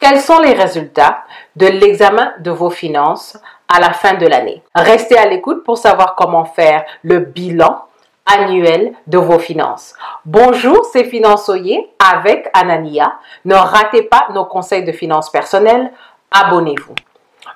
Quels sont les résultats de l'examen de vos finances à la fin de l'année? Restez à l'écoute pour savoir comment faire le bilan annuel de vos finances. Bonjour, c'est Finançoyer avec Anania. Ne ratez pas nos conseils de finances personnelles. Abonnez-vous.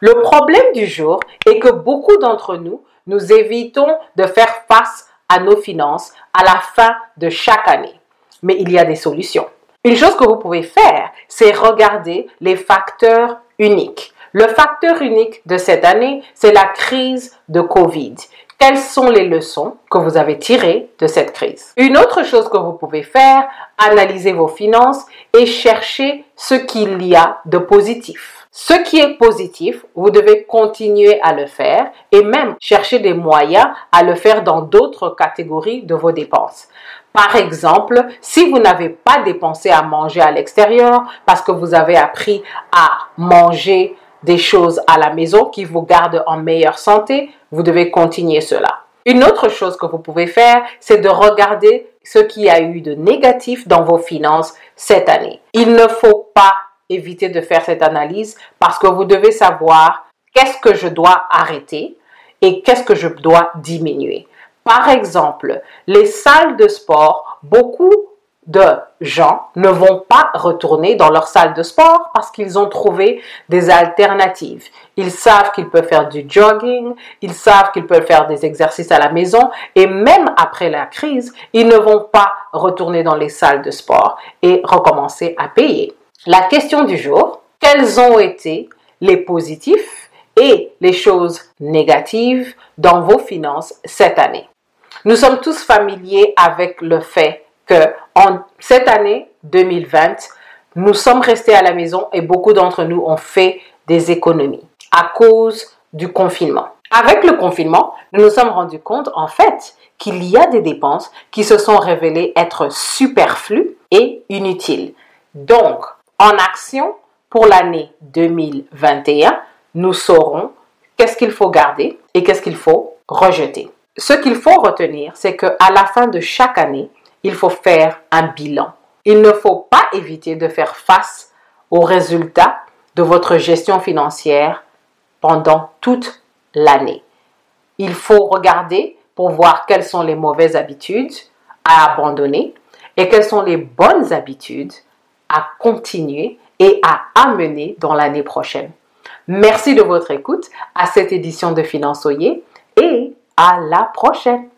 Le problème du jour est que beaucoup d'entre nous, nous évitons de faire face à nos finances à la fin de chaque année. Mais il y a des solutions. Une chose que vous pouvez faire, c'est regarder les facteurs uniques. Le facteur unique de cette année, c'est la crise de Covid. Quelles sont les leçons que vous avez tirées de cette crise? Une autre chose que vous pouvez faire, analyser vos finances et chercher ce qu'il y a de positif. Ce qui est positif, vous devez continuer à le faire et même chercher des moyens à le faire dans d'autres catégories de vos dépenses. Par exemple, si vous n'avez pas dépensé à manger à l'extérieur parce que vous avez appris à manger des choses à la maison qui vous gardent en meilleure santé, vous devez continuer cela. Une autre chose que vous pouvez faire, c'est de regarder ce qui a eu de négatif dans vos finances cette année. Il ne faut pas éviter de faire cette analyse parce que vous devez savoir qu'est-ce que je dois arrêter et qu'est-ce que je dois diminuer. Par exemple, les salles de sport, beaucoup de gens ne vont pas retourner dans leur salle de sport parce qu'ils ont trouvé des alternatives. Ils savent qu'ils peuvent faire du jogging, ils savent qu'ils peuvent faire des exercices à la maison et même après la crise, ils ne vont pas retourner dans les salles de sport et recommencer à payer. La question du jour, quels ont été les positifs et les choses négatives dans vos finances cette année? Nous sommes tous familiers avec le fait que en cette année 2020, nous sommes restés à la maison et beaucoup d'entre nous ont fait des économies à cause du confinement. Avec le confinement, nous nous sommes rendus compte en fait qu'il y a des dépenses qui se sont révélées être superflues et inutiles. Donc, en action pour l'année 2021, nous saurons qu'est-ce qu'il faut garder et qu'est-ce qu'il faut rejeter ce qu'il faut retenir, c'est qu'à la fin de chaque année, il faut faire un bilan. Il ne faut pas éviter de faire face aux résultats de votre gestion financière pendant toute l'année. Il faut regarder pour voir quelles sont les mauvaises habitudes à abandonner et quelles sont les bonnes habitudes continuer et à amener dans l'année prochaine. Merci de votre écoute à cette édition de Finançoyer et à la prochaine